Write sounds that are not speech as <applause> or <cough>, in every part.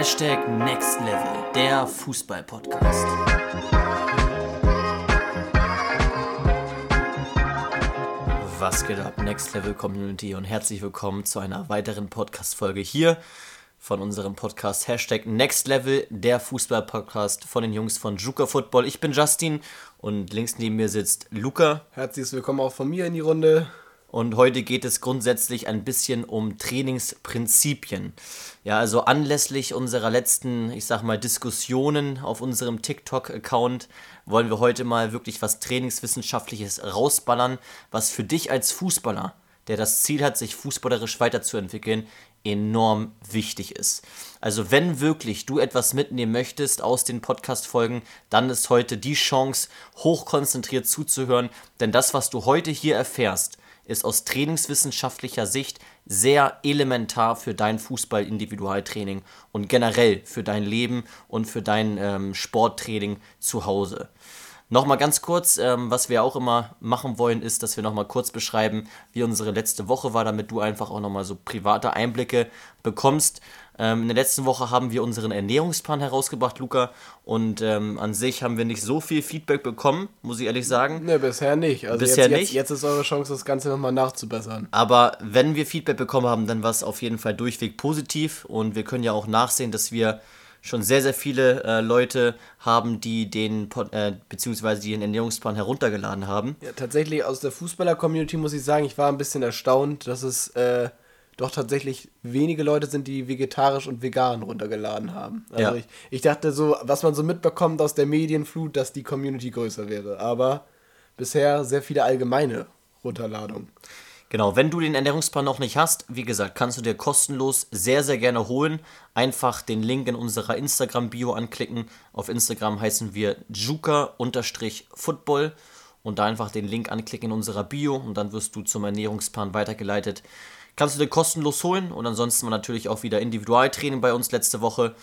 Hashtag Next Level, der Fußball-Podcast. Was geht ab, Next Level Community und herzlich willkommen zu einer weiteren Podcast-Folge hier von unserem Podcast Hashtag Next Level, der Fußball-Podcast von den Jungs von Juka Football. Ich bin Justin und links neben mir sitzt Luca. Herzlich willkommen auch von mir in die Runde. Und heute geht es grundsätzlich ein bisschen um Trainingsprinzipien. Ja, also anlässlich unserer letzten, ich sag mal, Diskussionen auf unserem TikTok-Account wollen wir heute mal wirklich was Trainingswissenschaftliches rausballern, was für dich als Fußballer, der das Ziel hat, sich fußballerisch weiterzuentwickeln, enorm wichtig ist. Also wenn wirklich du etwas mitnehmen möchtest aus den Podcast-Folgen, dann ist heute die Chance, hochkonzentriert zuzuhören, denn das, was du heute hier erfährst, ist aus trainingswissenschaftlicher Sicht sehr elementar für dein Fußball-Individualtraining und generell für dein Leben und für dein ähm, Sporttraining zu Hause. Nochmal ganz kurz, ähm, was wir auch immer machen wollen, ist, dass wir nochmal kurz beschreiben, wie unsere letzte Woche war, damit du einfach auch nochmal so private Einblicke bekommst. Ähm, in der letzten Woche haben wir unseren Ernährungsplan herausgebracht, Luca, und ähm, an sich haben wir nicht so viel Feedback bekommen, muss ich ehrlich sagen. Ne, bisher nicht. Also bisher jetzt, nicht. Jetzt, jetzt ist eure Chance, das Ganze nochmal nachzubessern. Aber wenn wir Feedback bekommen haben, dann war es auf jeden Fall durchweg positiv und wir können ja auch nachsehen, dass wir schon sehr, sehr viele äh, Leute haben, die den, äh, beziehungsweise die den Ernährungsplan heruntergeladen haben. Ja, tatsächlich aus der Fußballer-Community muss ich sagen, ich war ein bisschen erstaunt, dass es äh, doch tatsächlich wenige Leute sind, die vegetarisch und vegan runtergeladen haben. Also Ja. ich, ich dachte so, was man so mitbekommt aus der Medienflut, dass die Community größer wäre. Aber bisher sehr viele allgemeine Runterladungen. Genau, wenn du den Ernährungsplan noch nicht hast, wie gesagt, kannst du dir kostenlos sehr, sehr gerne holen. Einfach den Link in unserer Instagram-Bio anklicken. Auf Instagram heißen wir juka-football und da einfach den Link anklicken in unserer Bio und dann wirst du zum Ernährungsplan weitergeleitet. Kannst du dir kostenlos holen und ansonsten war natürlich auch wieder Individualtraining bei uns letzte Woche.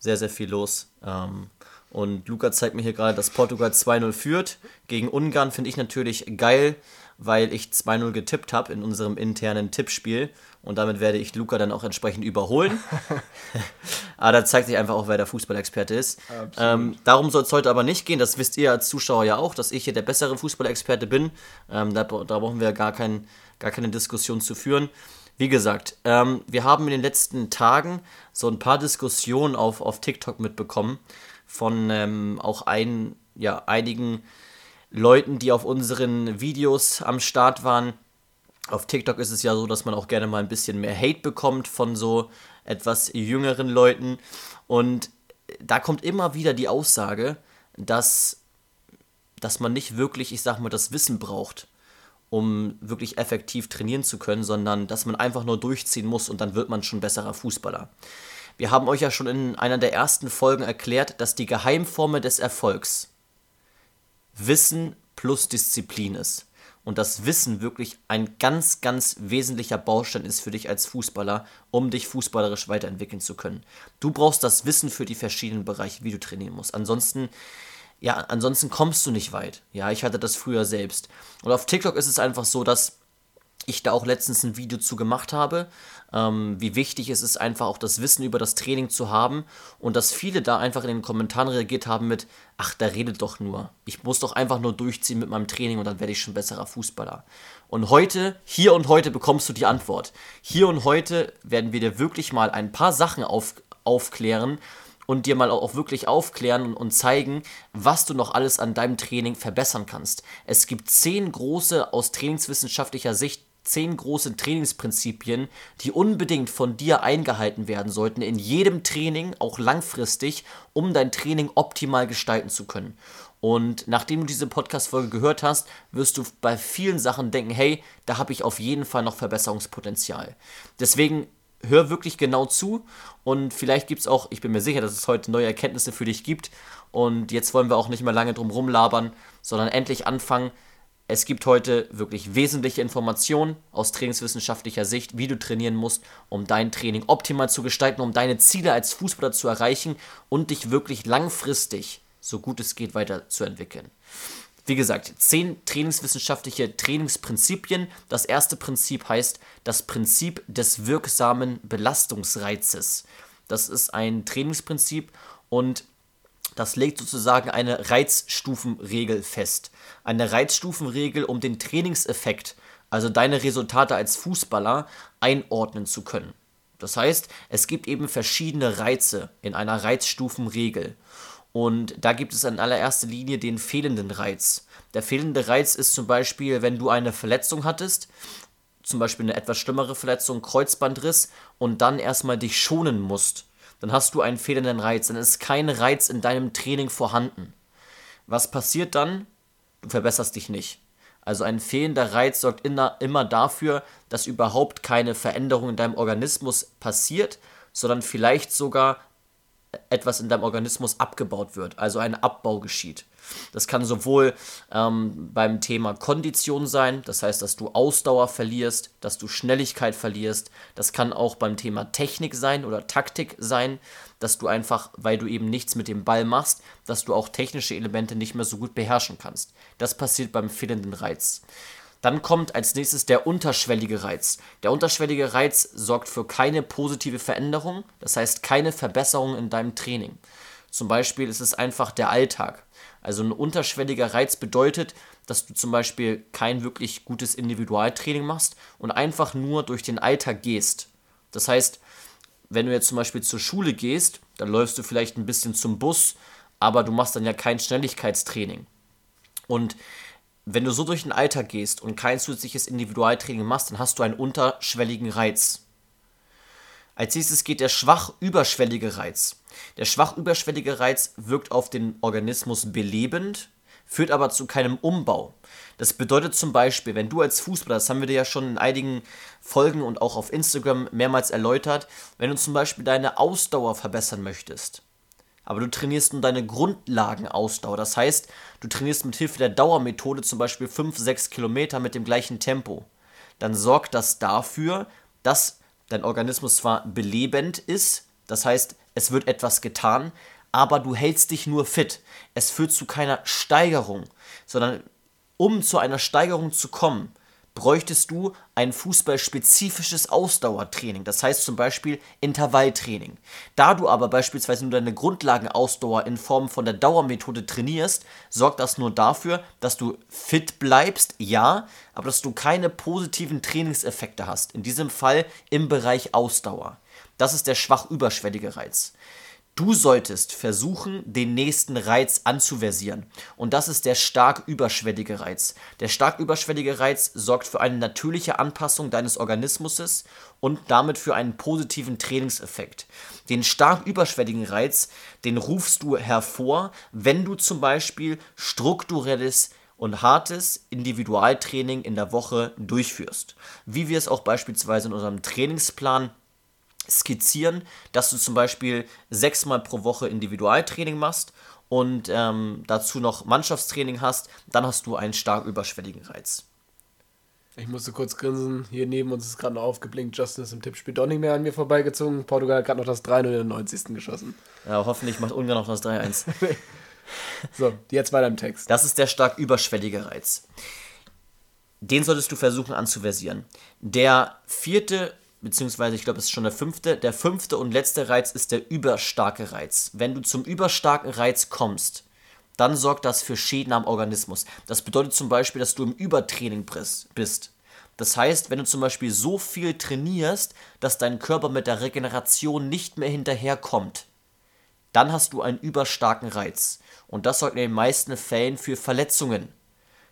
Sehr, sehr viel los. Ähm, und Luca zeigt mir hier gerade, dass Portugal 2-0 führt. Gegen Ungarn finde ich natürlich geil, weil ich 2-0 getippt habe in unserem internen Tippspiel. Und damit werde ich Luca dann auch entsprechend überholen. aber <laughs> <laughs> da zeigt sich einfach auch, wer der Fußballexperte ist. Ähm, darum soll es heute aber nicht gehen. Das wisst ihr als Zuschauer ja auch, dass ich hier der bessere Fußballexperte bin. Ähm, da, da brauchen wir gar, kein, gar keine Diskussion zu führen. Wie gesagt, ähm, wir haben in den letzten Tagen so ein paar Diskussionen auf, auf TikTok mitbekommen von ähm, auch ein, ja, einigen Leuten, die auf unseren Videos am Start waren. Auf TikTok ist es ja so, dass man auch gerne mal ein bisschen mehr Hate bekommt von so etwas jüngeren Leuten. Und da kommt immer wieder die Aussage, dass, dass man nicht wirklich, ich sag mal, das Wissen braucht, um wirklich effektiv trainieren zu können, sondern dass man einfach nur durchziehen muss und dann wird man schon besserer Fußballer. Wir haben euch ja schon in einer der ersten Folgen erklärt, dass die Geheimformel des Erfolgs Wissen plus Disziplin ist. Und das Wissen wirklich ein ganz, ganz wesentlicher Baustein ist für dich als Fußballer, um dich fußballerisch weiterentwickeln zu können. Du brauchst das Wissen für die verschiedenen Bereiche, wie du trainieren musst. Ansonsten, ja, ansonsten kommst du nicht weit. Ja, ich hatte das früher selbst. Und auf TikTok ist es einfach so, dass ich da auch letztens ein Video zu gemacht habe, ähm, wie wichtig es ist, einfach auch das Wissen über das Training zu haben und dass viele da einfach in den Kommentaren reagiert haben mit, ach, der redet doch nur. Ich muss doch einfach nur durchziehen mit meinem Training und dann werde ich schon besserer Fußballer. Und heute, hier und heute bekommst du die Antwort. Hier und heute werden wir dir wirklich mal ein paar Sachen auf, aufklären, und dir mal auch wirklich aufklären und, zeigen, was du noch alles an deinem Training verbessern kannst. Es gibt zehn große, aus trainingswissenschaftlicher Sicht, zehn große Trainingsprinzipien, die unbedingt von dir eingehalten werden sollten, in jedem Training, auch langfristig, um dein Training optimal gestalten zu können. Und nachdem du diese Podcast-Folge gehört hast, wirst du bei vielen Sachen denken, hey, da habe ich auf jeden Fall noch Verbesserungspotenzial. Deswegen hör wirklich genau zu und vielleicht gibt es auch, ich bin mir sicher, dass es heute neue Erkenntnisse für dich gibt und jetzt wollen wir auch nicht mehr lange drum rumlabern, sondern endlich anfangen. Es gibt heute wirklich wesentliche Informationen aus trainingswissenschaftlicher Sicht, wie du trainieren musst, um dein Training optimal zu gestalten, um deine Ziele als Fußballer zu erreichen und dich wirklich langfristig, so gut es geht, weiterzuentwickeln. Wie gesagt, zehn trainingswissenschaftliche Trainingsprinzipien. Das erste Prinzip heißt das Prinzip des wirksamen Belastungsreizes. Das ist ein Trainingsprinzip und das legt sozusagen eine Reizstufenregel fest. Eine Reizstufenregel, um den Trainingseffekt, also deine Resultate als Fußballer, einordnen zu können. Das heißt, es gibt eben verschiedene Reize in einer Reizstufenregel. Und da gibt es in allererster Linie den fehlenden Reiz. Der fehlende Reiz ist zum Beispiel, wenn du eine Verletzung hattest, zum Beispiel eine etwas schlimmere Verletzung, Kreuzbandriss, und dann erstmal dich schonen musst. Dann hast du einen fehlenden Reiz. Dann ist kein Reiz in deinem Training vorhanden. Was passiert dann? Du verbesserst dich nicht. Also ein fehlender Reiz sorgt immer dafür, dass überhaupt keine Veränderung in deinem Organismus passiert, sondern vielleicht sogar etwas in deinem Organismus abgebaut wird, also ein Abbau geschieht. Das kann sowohl ähm, beim Thema Kondition sein, das heißt, dass du Ausdauer verlierst, dass du Schnelligkeit verlierst. Das kann auch beim Thema Technik sein oder Taktik sein, dass du einfach, weil du eben nichts mit dem Ball machst, dass du auch technische Elemente nicht mehr so gut beherrschen kannst. Das passiert beim fehlenden Reiz. Dann kommt als nächstes der unterschwellige Reiz. Der unterschwellige Reiz sorgt für keine positive Veränderung, das heißt keine Verbesserung in deinem Training. Zum Beispiel ist es einfach der Alltag. Also ein unterschwelliger Reiz bedeutet, dass du zum Beispiel kein wirklich gutes Individualtraining machst und einfach nur durch den Alltag gehst. Das heißt, wenn du jetzt zum Beispiel zur Schule gehst, dann läufst du vielleicht ein bisschen zum Bus, aber du machst dann ja kein Schnelligkeitstraining. Und wenn du so durch den Alltag gehst und kein zusätzliches Individualtraining machst, dann hast du einen unterschwelligen Reiz. Als nächstes geht der schwach überschwellige Reiz. Der schwach überschwellige Reiz wirkt auf den Organismus belebend, führt aber zu keinem Umbau. Das bedeutet zum Beispiel, wenn du als Fußballer, das haben wir dir ja schon in einigen Folgen und auch auf Instagram mehrmals erläutert, wenn du zum Beispiel deine Ausdauer verbessern möchtest, aber du trainierst nur deine Grundlagenausdauer. Das heißt, du trainierst mit Hilfe der Dauermethode zum Beispiel 5, 6 Kilometer mit dem gleichen Tempo. Dann sorgt das dafür, dass dein Organismus zwar belebend ist, das heißt, es wird etwas getan, aber du hältst dich nur fit. Es führt zu keiner Steigerung, sondern um zu einer Steigerung zu kommen, bräuchtest du ein fußballspezifisches Ausdauertraining, das heißt zum Beispiel Intervalltraining. Da du aber beispielsweise nur deine Grundlagenausdauer in Form von der Dauermethode trainierst, sorgt das nur dafür, dass du fit bleibst, ja, aber dass du keine positiven Trainingseffekte hast. In diesem Fall im Bereich Ausdauer. Das ist der schwach überschwellige Reiz. Du solltest versuchen, den nächsten Reiz anzuversieren. Und das ist der stark überschwellige Reiz. Der stark überschwellige Reiz sorgt für eine natürliche Anpassung deines Organismus und damit für einen positiven Trainingseffekt. Den stark überschwelligen Reiz, den rufst du hervor, wenn du zum Beispiel strukturelles und hartes Individualtraining in der Woche durchführst. Wie wir es auch beispielsweise in unserem Trainingsplan skizzieren, dass du zum Beispiel sechsmal pro Woche Individualtraining machst und ähm, dazu noch Mannschaftstraining hast, dann hast du einen stark überschwelligen Reiz. Ich musste kurz grinsen. Hier neben uns ist gerade noch aufgeblinkt. Justin ist im Tippspiel doch nicht mehr an mir vorbeigezogen. Portugal hat gerade noch das 3-0 in der 90. geschossen. Ja, hoffentlich macht Ungarn noch das 3-1. <laughs> so, jetzt weiter im Text. Das ist der stark überschwellige Reiz. Den solltest du versuchen anzuversieren. Der vierte beziehungsweise ich glaube, es ist schon der fünfte. Der fünfte und letzte Reiz ist der überstarke Reiz. Wenn du zum überstarken Reiz kommst, dann sorgt das für Schäden am Organismus. Das bedeutet zum Beispiel, dass du im Übertraining bist. Das heißt, wenn du zum Beispiel so viel trainierst, dass dein Körper mit der Regeneration nicht mehr hinterherkommt, dann hast du einen überstarken Reiz. Und das sorgt in den meisten Fällen für Verletzungen.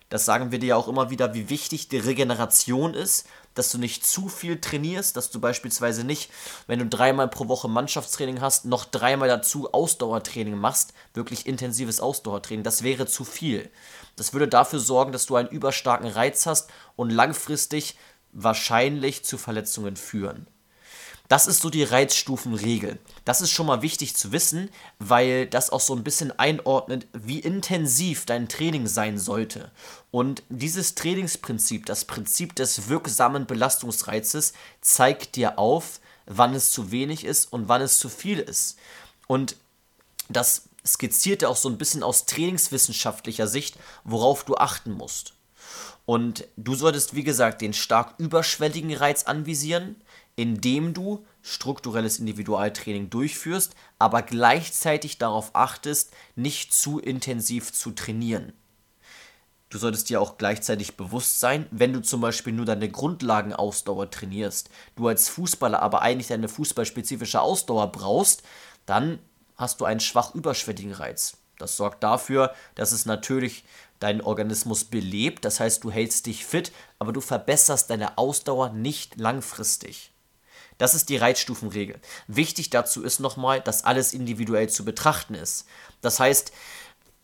Das sagen wir dir ja auch immer wieder, wie wichtig die Regeneration ist, dass du nicht zu viel trainierst, dass du beispielsweise nicht, wenn du dreimal pro Woche Mannschaftstraining hast, noch dreimal dazu Ausdauertraining machst, wirklich intensives Ausdauertraining. Das wäre zu viel. Das würde dafür sorgen, dass du einen überstarken Reiz hast und langfristig wahrscheinlich zu Verletzungen führen. Das ist so die Reizstufenregel. Das ist schon mal wichtig zu wissen, weil das auch so ein bisschen einordnet, wie intensiv dein Training sein sollte. Und dieses Trainingsprinzip, das Prinzip des wirksamen Belastungsreizes, zeigt dir auf, wann es zu wenig ist und wann es zu viel ist. Und das skizziert er auch so ein bisschen aus trainingswissenschaftlicher Sicht, worauf du achten musst. Und du solltest, wie gesagt, den stark überschwelligen Reiz anvisieren, indem du strukturelles Individualtraining durchführst, aber gleichzeitig darauf achtest, nicht zu intensiv zu trainieren. Du solltest dir auch gleichzeitig bewusst sein, wenn du zum Beispiel nur deine Grundlagenausdauer trainierst, du als Fußballer aber eigentlich deine fußballspezifische Ausdauer brauchst, dann hast du einen schwach überschwelligen Reiz. Das sorgt dafür, dass es natürlich deinen Organismus belebt, das heißt, du hältst dich fit, aber du verbesserst deine Ausdauer nicht langfristig. Das ist die Reizstufenregel. Wichtig dazu ist nochmal, dass alles individuell zu betrachten ist. Das heißt,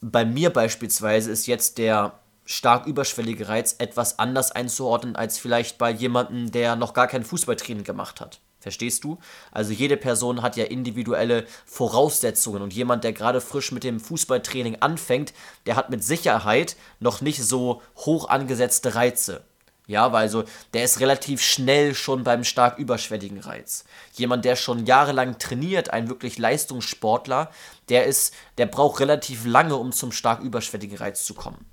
bei mir beispielsweise ist jetzt der stark überschwellige Reiz etwas anders einzuordnen als vielleicht bei jemandem, der noch gar kein Fußballtraining gemacht hat. Verstehst du? Also jede Person hat ja individuelle Voraussetzungen und jemand, der gerade frisch mit dem Fußballtraining anfängt, der hat mit Sicherheit noch nicht so hoch angesetzte Reize. Ja, weil also der ist relativ schnell schon beim stark überschwelligen Reiz. Jemand, der schon jahrelang trainiert, ein wirklich Leistungssportler, der ist, der braucht relativ lange, um zum stark überschwelligen Reiz zu kommen.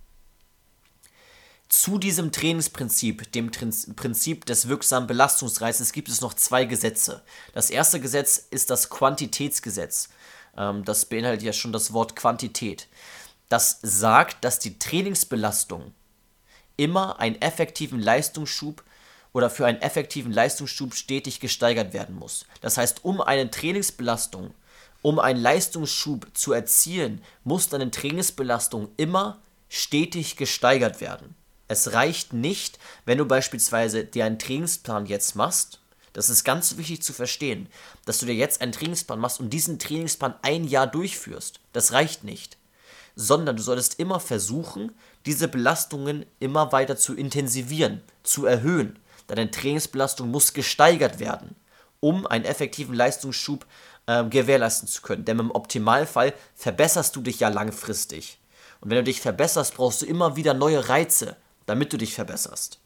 Zu diesem Trainingsprinzip, dem Prinzip des wirksamen Belastungsreizes, gibt es noch zwei Gesetze. Das erste Gesetz ist das Quantitätsgesetz. Ähm, das beinhaltet ja schon das Wort Quantität. Das sagt, dass die Trainingsbelastung immer einen effektiven Leistungsschub oder für einen effektiven Leistungsschub stetig gesteigert werden muss. Das heißt, um eine Trainingsbelastung, um einen Leistungsschub zu erzielen, muss deine Trainingsbelastung immer stetig gesteigert werden. Es reicht nicht, wenn du beispielsweise dir einen Trainingsplan jetzt machst. Das ist ganz wichtig zu verstehen, dass du dir jetzt einen Trainingsplan machst und diesen Trainingsplan ein Jahr durchführst. Das reicht nicht. Sondern du solltest immer versuchen, diese Belastungen immer weiter zu intensivieren, zu erhöhen. Deine Trainingsbelastung muss gesteigert werden, um einen effektiven Leistungsschub äh, gewährleisten zu können. Denn im Optimalfall verbesserst du dich ja langfristig. Und wenn du dich verbesserst, brauchst du immer wieder neue Reize, damit du dich verbesserst.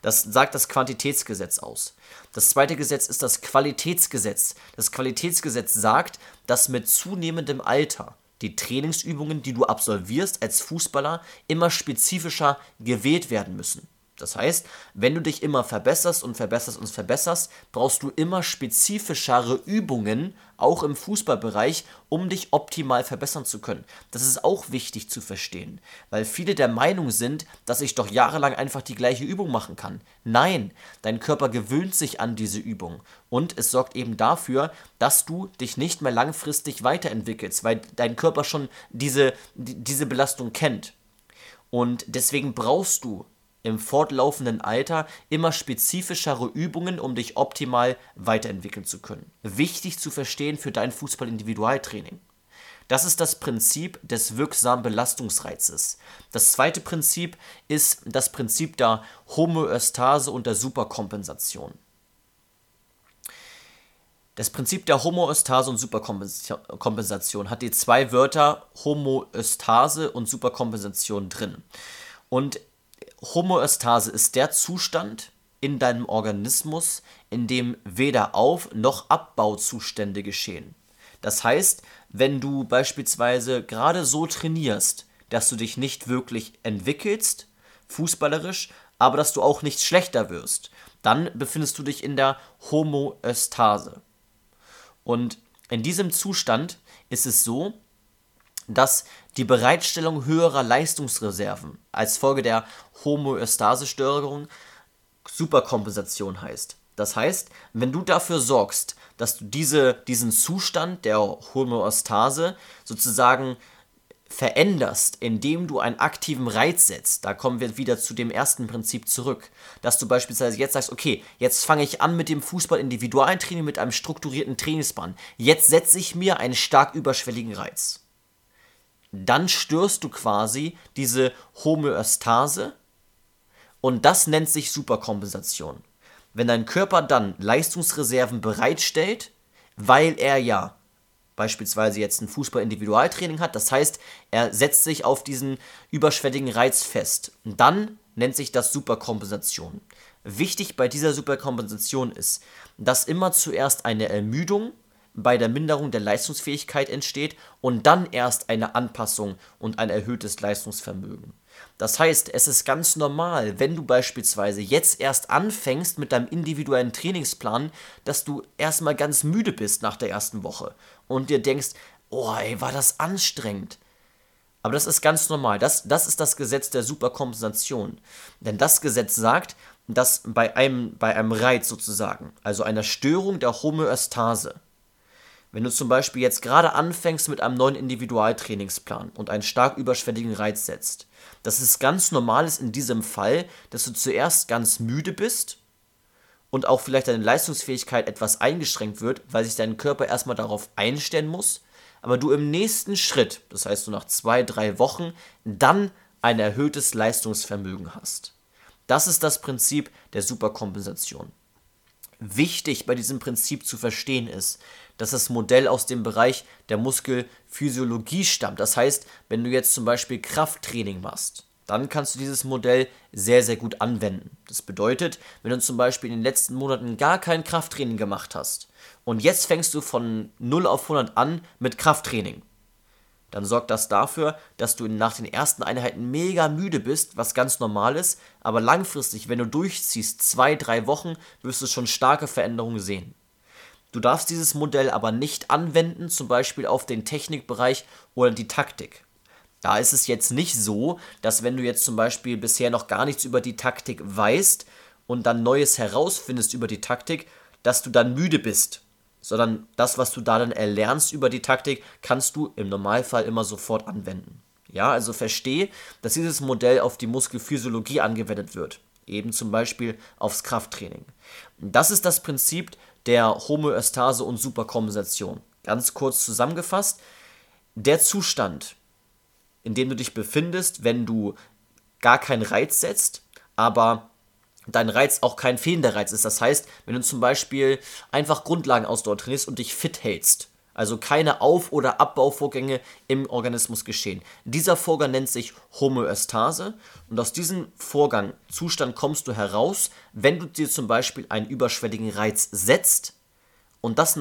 Das sagt das Quantitätsgesetz aus. Das zweite Gesetz ist das Qualitätsgesetz. Das Qualitätsgesetz sagt, dass mit zunehmendem Alter die Trainingsübungen, die du absolvierst als Fußballer, immer spezifischer gewählt werden müssen. Das heißt, wenn du dich immer verbesserst und verbesserst und verbesserst, brauchst du immer spezifischere Übungen, auch im Fußballbereich, um dich optimal verbessern zu können. Das ist auch wichtig zu verstehen, weil viele der Meinung sind, dass ich doch jahrelang einfach die gleiche Übung machen kann. Nein, dein Körper gewöhnt sich an diese Übung und es sorgt eben dafür, dass du dich nicht mehr langfristig weiterentwickelst, weil dein Körper schon diese, diese Belastung kennt. Und deswegen brauchst du im fortlaufenden Alter immer spezifischere Übungen, um dich optimal weiterentwickeln zu können. Wichtig zu verstehen für dein Fußball-Individualtraining. Das ist das Prinzip des wirksamen Belastungsreizes. Das zweite Prinzip ist das Prinzip der Homöostase und der Superkompensation. Das Prinzip der Homöostase und Superkompensation hat die zwei Wörter Homöostase und Superkompensation drin. Und Homöostase ist der Zustand in deinem Organismus, in dem weder Auf- noch Abbauzustände geschehen. Das heißt, wenn du beispielsweise gerade so trainierst, dass du dich nicht wirklich entwickelst, fußballerisch, aber dass du auch nicht schlechter wirst, dann befindest du dich in der Homöostase. Und in diesem Zustand ist es so, dass die Bereitstellung höherer Leistungsreserven als Folge der Homöostase-Störung Superkompensation heißt. Das heißt, wenn du dafür sorgst, dass du diese, diesen Zustand der Homöostase sozusagen veränderst, indem du einen aktiven Reiz setzt, da kommen wir wieder zu dem ersten Prinzip zurück, dass du beispielsweise jetzt sagst, okay, jetzt fange ich an mit dem Fußball-Individualtraining mit einem strukturierten Trainingsplan. Jetzt setze ich mir einen stark überschwelligen Reiz dann störst du quasi diese Homöostase und das nennt sich Superkompensation. Wenn dein Körper dann Leistungsreserven bereitstellt, weil er ja beispielsweise jetzt ein Fußball-Individualtraining hat, das heißt, er setzt sich auf diesen überschwelligen Reiz fest. Dann nennt sich das Superkompensation. Wichtig bei dieser Superkompensation ist, dass immer zuerst eine Ermüdung bei der Minderung der Leistungsfähigkeit entsteht und dann erst eine Anpassung und ein erhöhtes Leistungsvermögen. Das heißt, es ist ganz normal, wenn du beispielsweise jetzt erst anfängst mit deinem individuellen Trainingsplan, dass du erstmal ganz müde bist nach der ersten Woche und dir denkst, oh, ey, war das anstrengend. Aber das ist ganz normal. Das, das ist das Gesetz der Superkompensation. Denn das Gesetz sagt, dass bei einem, bei einem Reiz sozusagen, also einer Störung der Homöostase, wenn du zum Beispiel jetzt gerade anfängst mit einem neuen Individualtrainingsplan und einen stark überschwelligen Reiz setzt, dass es ganz normal ist in diesem Fall, dass du zuerst ganz müde bist und auch vielleicht deine Leistungsfähigkeit etwas eingeschränkt wird, weil sich dein Körper erstmal darauf einstellen muss, aber du im nächsten Schritt, das heißt so nach zwei, drei Wochen, dann ein erhöhtes Leistungsvermögen hast. Das ist das Prinzip der Superkompensation. Wichtig bei diesem Prinzip zu verstehen ist, dass das Modell aus dem Bereich der Muskelphysiologie stammt. Das heißt, wenn du jetzt zum Beispiel Krafttraining machst, dann kannst du dieses Modell sehr, sehr gut anwenden. Das bedeutet, wenn du zum Beispiel in den letzten Monaten gar kein Krafttraining gemacht hast und jetzt fängst du von 0 auf 100 an mit Krafttraining, dann sorgt das dafür, dass du nach den ersten Einheiten mega müde bist, was ganz normal ist, aber langfristig, wenn du durchziehst, zwei, drei Wochen, wirst du schon starke Veränderungen sehen. Du darfst dieses Modell aber nicht anwenden, zum Beispiel auf den Technikbereich oder die Taktik. Da ist es jetzt nicht so, dass wenn du jetzt zum Beispiel bisher noch gar nichts über die Taktik weißt und dann Neues herausfindest über die Taktik, dass du dann müde bist sondern das, was du da dann erlernst über die Taktik, kannst du im Normalfall immer sofort anwenden. Ja, also verstehe, dass dieses Modell auf die Muskelphysiologie angewendet wird, eben zum Beispiel aufs Krafttraining. Das ist das Prinzip der Homöostase und Superkompensation. Ganz kurz zusammengefasst, der Zustand, in dem du dich befindest, wenn du gar keinen Reiz setzt, aber dein Reiz auch kein fehlender Reiz ist. Das heißt, wenn du zum Beispiel einfach Grundlagenausdauer trainierst und dich fit hältst, also keine Auf- oder Abbauvorgänge im Organismus geschehen. Dieser Vorgang nennt sich Homöostase und aus diesem Vorgang, Zustand kommst du heraus, wenn du dir zum Beispiel einen überschwelligen Reiz setzt und das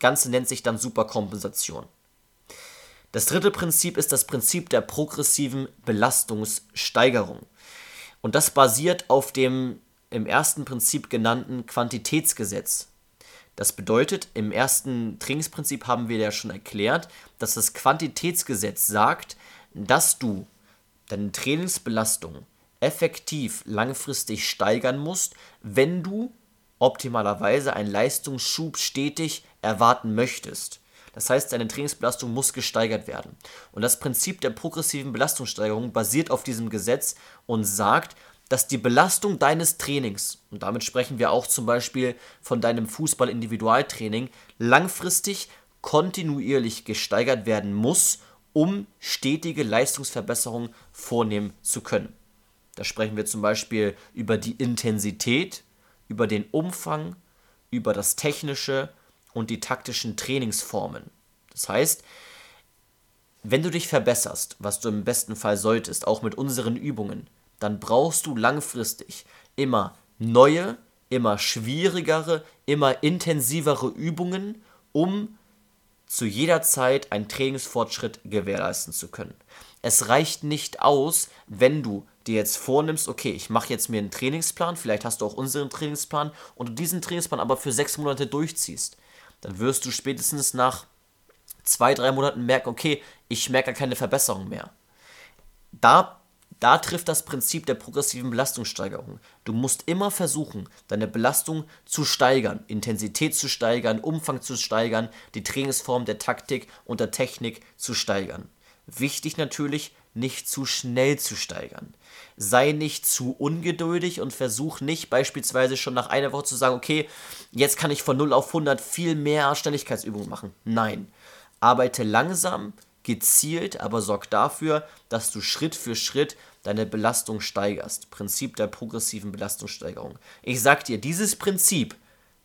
Ganze nennt sich dann Superkompensation. Das dritte Prinzip ist das Prinzip der progressiven Belastungssteigerung. Und das basiert auf dem im ersten Prinzip genannten Quantitätsgesetz. Das bedeutet, im ersten Trainingsprinzip haben wir ja schon erklärt, dass das Quantitätsgesetz sagt, dass du deine Trainingsbelastung effektiv langfristig steigern musst, wenn du optimalerweise einen Leistungsschub stetig erwarten möchtest. Das heißt, deine Trainingsbelastung muss gesteigert werden. Und das Prinzip der progressiven Belastungssteigerung basiert auf diesem Gesetz und sagt, dass die Belastung deines Trainings, und damit sprechen wir auch zum Beispiel von deinem Fußball-Individualtraining, langfristig kontinuierlich gesteigert werden muss, um stetige Leistungsverbesserungen vornehmen zu können. Da sprechen wir zum Beispiel über die Intensität, über den Umfang, über das Technische und die taktischen Trainingsformen. Das heißt, wenn du dich verbesserst, was du im besten Fall solltest, auch mit unseren Übungen, dann brauchst du langfristig immer neue, immer schwierigere, immer intensivere Übungen, um zu jeder Zeit einen Trainingsfortschritt gewährleisten zu können. Es reicht nicht aus, wenn du dir jetzt vornimmst, okay, ich mache jetzt mir einen Trainingsplan, vielleicht hast du auch unseren Trainingsplan und du diesen Trainingsplan aber für sechs Monate durchziehst dann wirst du spätestens nach zwei, drei Monaten merken, okay, ich merke keine Verbesserung mehr. Da, da trifft das Prinzip der progressiven Belastungssteigerung. Du musst immer versuchen, deine Belastung zu steigern, Intensität zu steigern, Umfang zu steigern, die Trainingsform der Taktik und der Technik zu steigern. Wichtig natürlich, nicht zu schnell zu steigern. Sei nicht zu ungeduldig und versuch nicht beispielsweise schon nach einer Woche zu sagen, okay, jetzt kann ich von 0 auf 100 viel mehr Schnelligkeitsübungen machen. Nein, arbeite langsam, gezielt, aber sorg dafür, dass du Schritt für Schritt deine Belastung steigerst. Prinzip der progressiven Belastungssteigerung. Ich sag dir, dieses Prinzip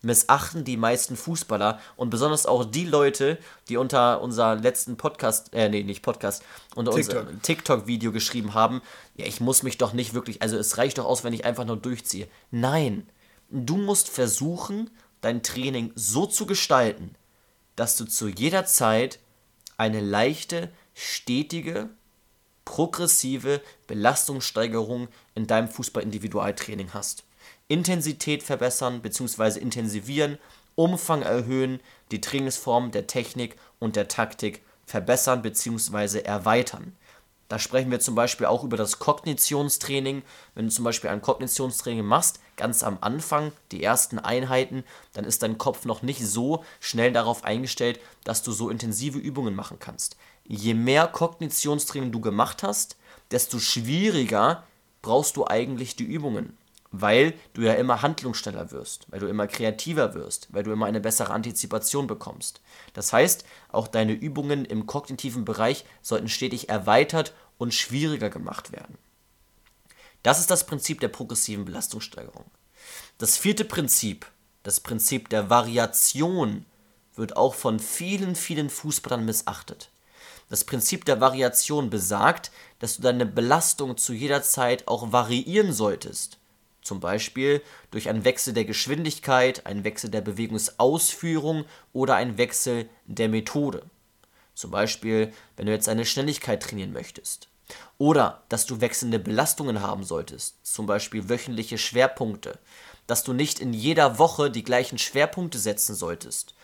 missachten die meisten Fußballer und besonders auch die Leute, die unter unser letzten Podcast, äh, nee, nicht Podcast, unter TikTok. unser TikTok-Video geschrieben haben, ja, ich muss mich doch nicht wirklich, also es reicht doch aus, wenn ich einfach nur durchziehe. Nein, du musst versuchen, dein Training so zu gestalten, dass du zu jeder Zeit eine leichte, stetige progressive Belastungssteigerung in deinem Fußball-Individualtraining hast. Intensität verbessern bzw. intensivieren, Umfang erhöhen, die Trainingsform der Technik und der Taktik verbessern bzw. erweitern. Da sprechen wir zum Beispiel auch über das Kognitionstraining. Wenn du zum Beispiel ein Kognitionstraining machst, ganz am Anfang, die ersten Einheiten, dann ist dein Kopf noch nicht so schnell darauf eingestellt, dass du so intensive Übungen machen kannst. Je mehr Kognitionstraining du gemacht hast, desto schwieriger brauchst du eigentlich die Übungen weil du ja immer handlungsschneller wirst, weil du immer kreativer wirst, weil du immer eine bessere Antizipation bekommst. Das heißt, auch deine Übungen im kognitiven Bereich sollten stetig erweitert und schwieriger gemacht werden. Das ist das Prinzip der progressiven Belastungssteigerung. Das vierte Prinzip, das Prinzip der Variation, wird auch von vielen, vielen Fußballern missachtet. Das Prinzip der Variation besagt, dass du deine Belastung zu jeder Zeit auch variieren solltest zum Beispiel durch einen Wechsel der Geschwindigkeit, einen Wechsel der Bewegungsausführung oder einen Wechsel der Methode. Zum Beispiel, wenn du jetzt eine Schnelligkeit trainieren möchtest. Oder dass du wechselnde Belastungen haben solltest, zum Beispiel wöchentliche Schwerpunkte. Dass du nicht in jeder Woche die gleichen Schwerpunkte setzen solltest.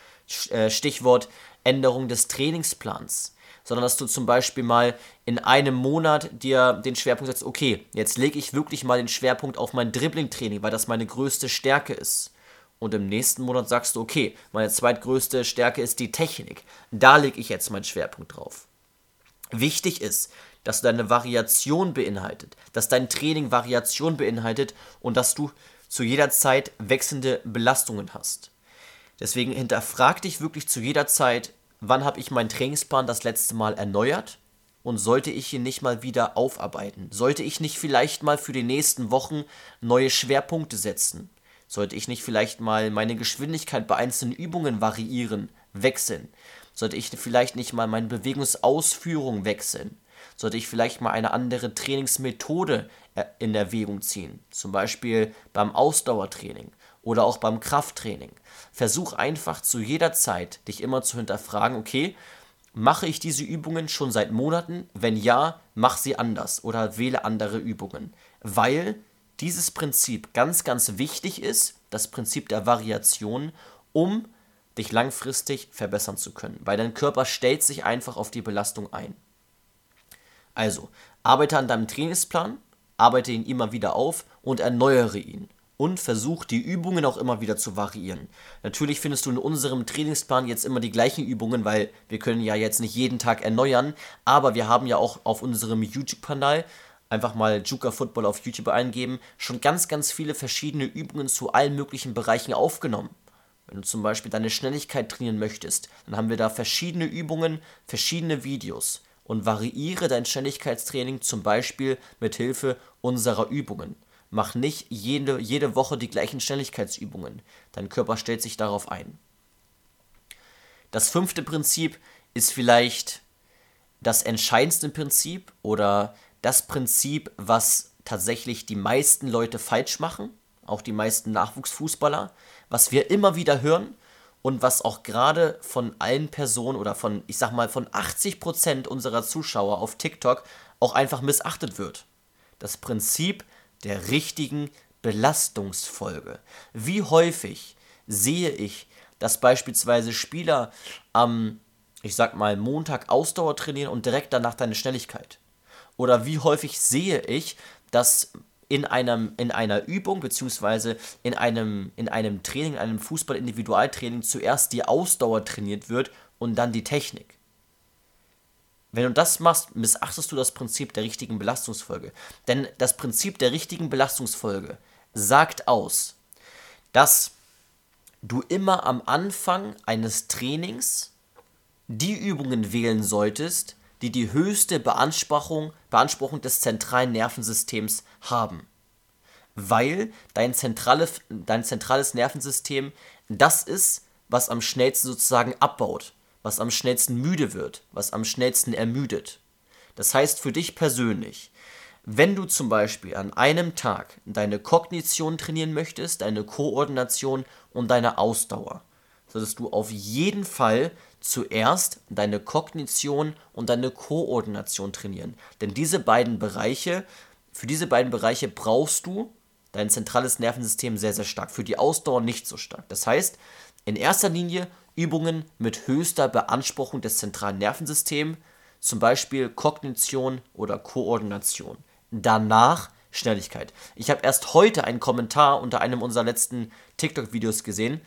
Äh, Stichwort Änderung des Trainingsplans sondern dass du zum Beispiel mal in einem Monat dir den Schwerpunkt setzt, okay, jetzt lege ich wirklich mal den Schwerpunkt auf mein Dribbling-Training, weil das meine größte Stärke ist. Und im nächsten Monat sagst du, okay, meine zweitgrößte Stärke ist die Technik. Da lege ich jetzt meinen Schwerpunkt drauf. Wichtig ist, dass du deine Variation beinhaltet, dass dein Training Variation beinhaltet und dass du zu jeder Zeit wechselnde Belastungen hast. Deswegen hinterfrag dich wirklich zu jeder Zeit, wann habe ich meinen Trainingsplan das letzte Mal erneuert und sollte ich ihn nicht mal wieder aufarbeiten? Sollte ich nicht vielleicht mal für die nächsten Wochen neue Schwerpunkte setzen? Sollte ich nicht vielleicht mal meine Geschwindigkeit bei einzelnen Übungen variieren, wechseln? Sollte ich vielleicht nicht mal meine Bewegungsausführung wechseln? Sollte ich vielleicht mal eine andere Trainingsmethode in Erwägung ziehen? Zum Beispiel beim Ausdauertraining oder auch beim Krafttraining. Versuch einfach zu jeder Zeit, dich immer zu hinterfragen, okay, mache ich diese Übungen schon seit Monaten? Wenn ja, mach sie anders oder wähle andere Übungen. Weil dieses Prinzip ganz, ganz wichtig ist, das Prinzip der Variation, um dich langfristig verbessern zu können. Weil dein Körper stellt sich einfach auf die Belastung ein. Also, arbeite an deinem Trainingsplan, arbeite ihn immer wieder auf und erneuere ihn und versuch die Übungen auch immer wieder zu variieren. Natürlich findest du in unserem Trainingsplan jetzt immer die gleichen Übungen, weil wir können ja jetzt nicht jeden Tag erneuern, aber wir haben ja auch auf unserem YouTube-Kanal einfach mal Juka Football auf YouTube eingeben, schon ganz, ganz viele verschiedene Übungen zu allen möglichen Bereichen aufgenommen. Wenn du zum Beispiel deine Schnelligkeit trainieren möchtest, dann haben wir da verschiedene Übungen, verschiedene Videos und variiere dein Schnelligkeitstraining zum Beispiel mit Hilfe unserer Übungen. Mach nicht jede, jede Woche die gleichen Schnelligkeitsübungen. Dein Körper stellt sich darauf ein. Das fünfte Prinzip ist vielleicht das entscheidendste Prinzip oder das Prinzip, was tatsächlich die meisten Leute falsch machen, auch die meisten Nachwuchsfußballer, was wir immer wieder hören und was auch gerade von allen Personen oder von, ich sag mal, von 80% unserer Zuschauer auf TikTok auch einfach missachtet wird. Das Prinzip der richtigen Belastungsfolge. Wie häufig sehe ich, dass beispielsweise Spieler am, ich sag mal, Montag Ausdauer trainieren und direkt danach deine Schnelligkeit? Oder wie häufig sehe ich, dass in, einem, in einer Übung beziehungsweise in einem, in einem Training, in einem Fußball-Individualtraining zuerst die Ausdauer trainiert wird und dann die Technik? Wenn du das machst, missachtest du das Prinzip der richtigen Belastungsfolge. Denn das Prinzip der richtigen Belastungsfolge sagt aus, dass du immer am Anfang eines Trainings die Übungen wählen solltest, die die höchste Beanspruchung, Beanspruchung des zentralen Nervensystems haben. Weil dein, zentrale, dein zentrales Nervensystem das ist, was am schnellsten sozusagen abbaut was am schnellsten müde wird, was am schnellsten ermüdet. Das heißt für dich persönlich, wenn du zum Beispiel an einem Tag deine Kognition trainieren möchtest, deine Koordination und deine Ausdauer, solltest du auf jeden Fall zuerst deine Kognition und deine Koordination trainieren. Denn diese beiden Bereiche, für diese beiden Bereiche brauchst du dein zentrales Nervensystem sehr, sehr stark. Für die Ausdauer nicht so stark. Das heißt, in erster Linie Übungen mit höchster Beanspruchung des zentralen Nervensystems, zum Beispiel Kognition oder Koordination. Danach Schnelligkeit. Ich habe erst heute einen Kommentar unter einem unserer letzten TikTok-Videos gesehen,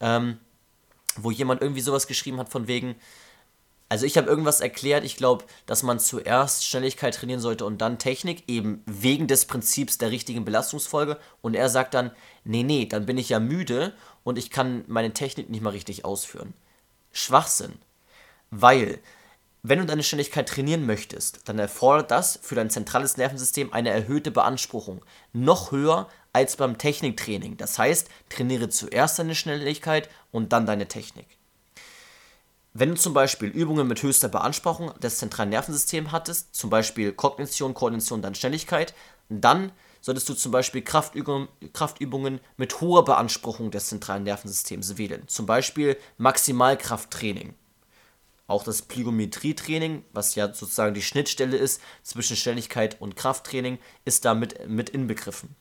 ähm, wo jemand irgendwie sowas geschrieben hat von wegen, also ich habe irgendwas erklärt, ich glaube, dass man zuerst Schnelligkeit trainieren sollte und dann Technik, eben wegen des Prinzips der richtigen Belastungsfolge. Und er sagt dann, nee, nee, dann bin ich ja müde und ich kann meine Technik nicht mal richtig ausführen. Schwachsinn. Weil, wenn du deine Schnelligkeit trainieren möchtest, dann erfordert das für dein zentrales Nervensystem eine erhöhte Beanspruchung. Noch höher als beim Techniktraining. Das heißt, trainiere zuerst deine Schnelligkeit und dann deine Technik. Wenn du zum Beispiel Übungen mit höchster Beanspruchung des zentralen Nervensystems hattest, zum Beispiel Kognition, Koordination, dann Schnelligkeit, dann solltest du zum Beispiel Kraftübungen, Kraftübungen mit hoher Beanspruchung des zentralen Nervensystems wählen. Zum Beispiel Maximalkrafttraining. Auch das Plyometrietraining, was ja sozusagen die Schnittstelle ist zwischen Schnelligkeit und Krafttraining, ist damit mit inbegriffen.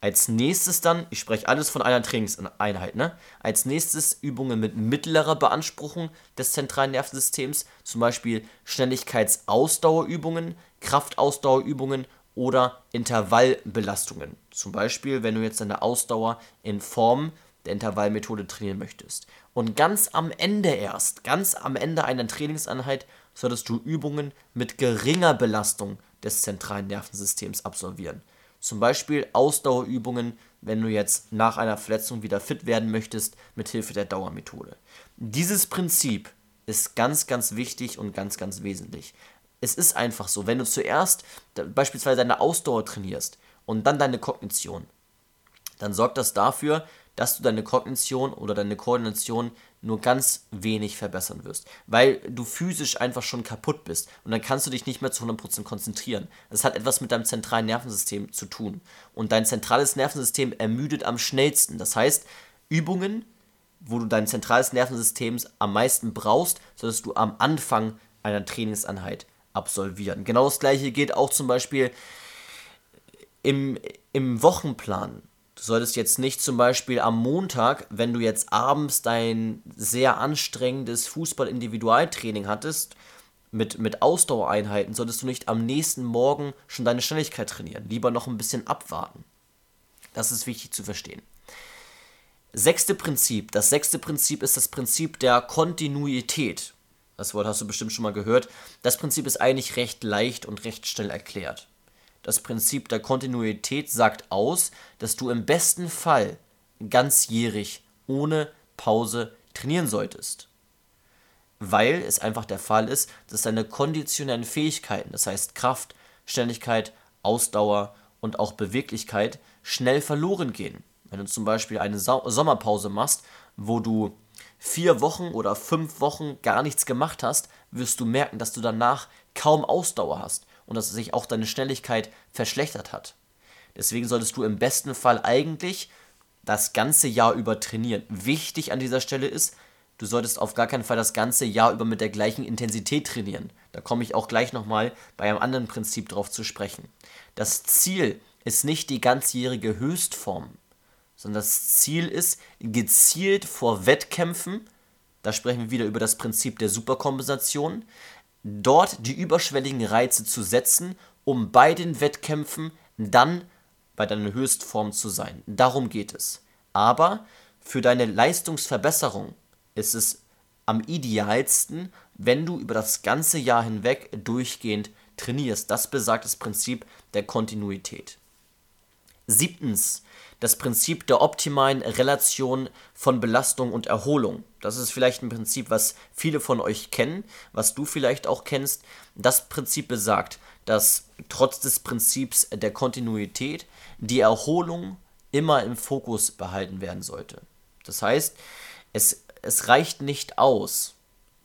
Als nächstes dann, ich spreche alles von einer Trainingseinheit, ne? Als nächstes Übungen mit mittlerer Beanspruchung des zentralen Nervensystems, zum Beispiel Schnelligkeitsausdauerübungen, Kraftausdauerübungen oder Intervallbelastungen. Zum Beispiel, wenn du jetzt deine Ausdauer in Form der Intervallmethode trainieren möchtest. Und ganz am Ende erst, ganz am Ende einer Trainingseinheit, solltest du Übungen mit geringer Belastung des zentralen Nervensystems absolvieren. Zum Beispiel Ausdauerübungen, wenn du jetzt nach einer Verletzung wieder fit werden möchtest, mit Hilfe der Dauermethode. Dieses Prinzip ist ganz, ganz wichtig und ganz, ganz wesentlich. Es ist einfach so, wenn du zuerst beispielsweise deine Ausdauer trainierst und dann deine Kognition, dann sorgt das dafür, dass du deine Kognition oder deine Koordination nur ganz wenig verbessern wirst, weil du physisch einfach schon kaputt bist und dann kannst du dich nicht mehr zu 100% konzentrieren. Das hat etwas mit deinem zentralen Nervensystem zu tun und dein zentrales Nervensystem ermüdet am schnellsten. Das heißt, Übungen, wo du dein zentrales Nervensystem am meisten brauchst, solltest du am Anfang einer Trainingseinheit absolvieren. Genau das gleiche geht auch zum Beispiel im, im Wochenplan. Du solltest jetzt nicht zum Beispiel am Montag, wenn du jetzt abends dein sehr anstrengendes Fußball-Individualtraining hattest, mit, mit Ausdauereinheiten, solltest du nicht am nächsten Morgen schon deine Schnelligkeit trainieren. Lieber noch ein bisschen abwarten. Das ist wichtig zu verstehen. Sechste Prinzip. Das sechste Prinzip ist das Prinzip der Kontinuität. Das Wort hast du bestimmt schon mal gehört. Das Prinzip ist eigentlich recht leicht und recht schnell erklärt. Das Prinzip der Kontinuität sagt aus, dass du im besten Fall ganzjährig ohne Pause trainieren solltest. Weil es einfach der Fall ist, dass deine konditionellen Fähigkeiten, das heißt Kraft, Schnelligkeit, Ausdauer und auch Beweglichkeit, schnell verloren gehen. Wenn du zum Beispiel eine Sommerpause machst, wo du vier Wochen oder fünf Wochen gar nichts gemacht hast, wirst du merken, dass du danach kaum Ausdauer hast und dass sich auch deine Schnelligkeit verschlechtert hat. Deswegen solltest du im besten Fall eigentlich das ganze Jahr über trainieren. Wichtig an dieser Stelle ist, du solltest auf gar keinen Fall das ganze Jahr über mit der gleichen Intensität trainieren. Da komme ich auch gleich nochmal bei einem anderen Prinzip drauf zu sprechen. Das Ziel ist nicht die ganzjährige Höchstform, sondern das Ziel ist, gezielt vor Wettkämpfen, da sprechen wir wieder über das Prinzip der Superkompensation, dort die überschwelligen Reize zu setzen, um bei den Wettkämpfen dann bei deiner Höchstform zu sein. Darum geht es. Aber für deine Leistungsverbesserung ist es am idealsten, wenn du über das ganze Jahr hinweg durchgehend trainierst. Das besagt das Prinzip der Kontinuität. Siebtens, das Prinzip der optimalen Relation von Belastung und Erholung. Das ist vielleicht ein Prinzip, was viele von euch kennen, was du vielleicht auch kennst. Das Prinzip besagt, dass trotz des Prinzips der Kontinuität die Erholung immer im Fokus behalten werden sollte. Das heißt, es, es reicht nicht aus,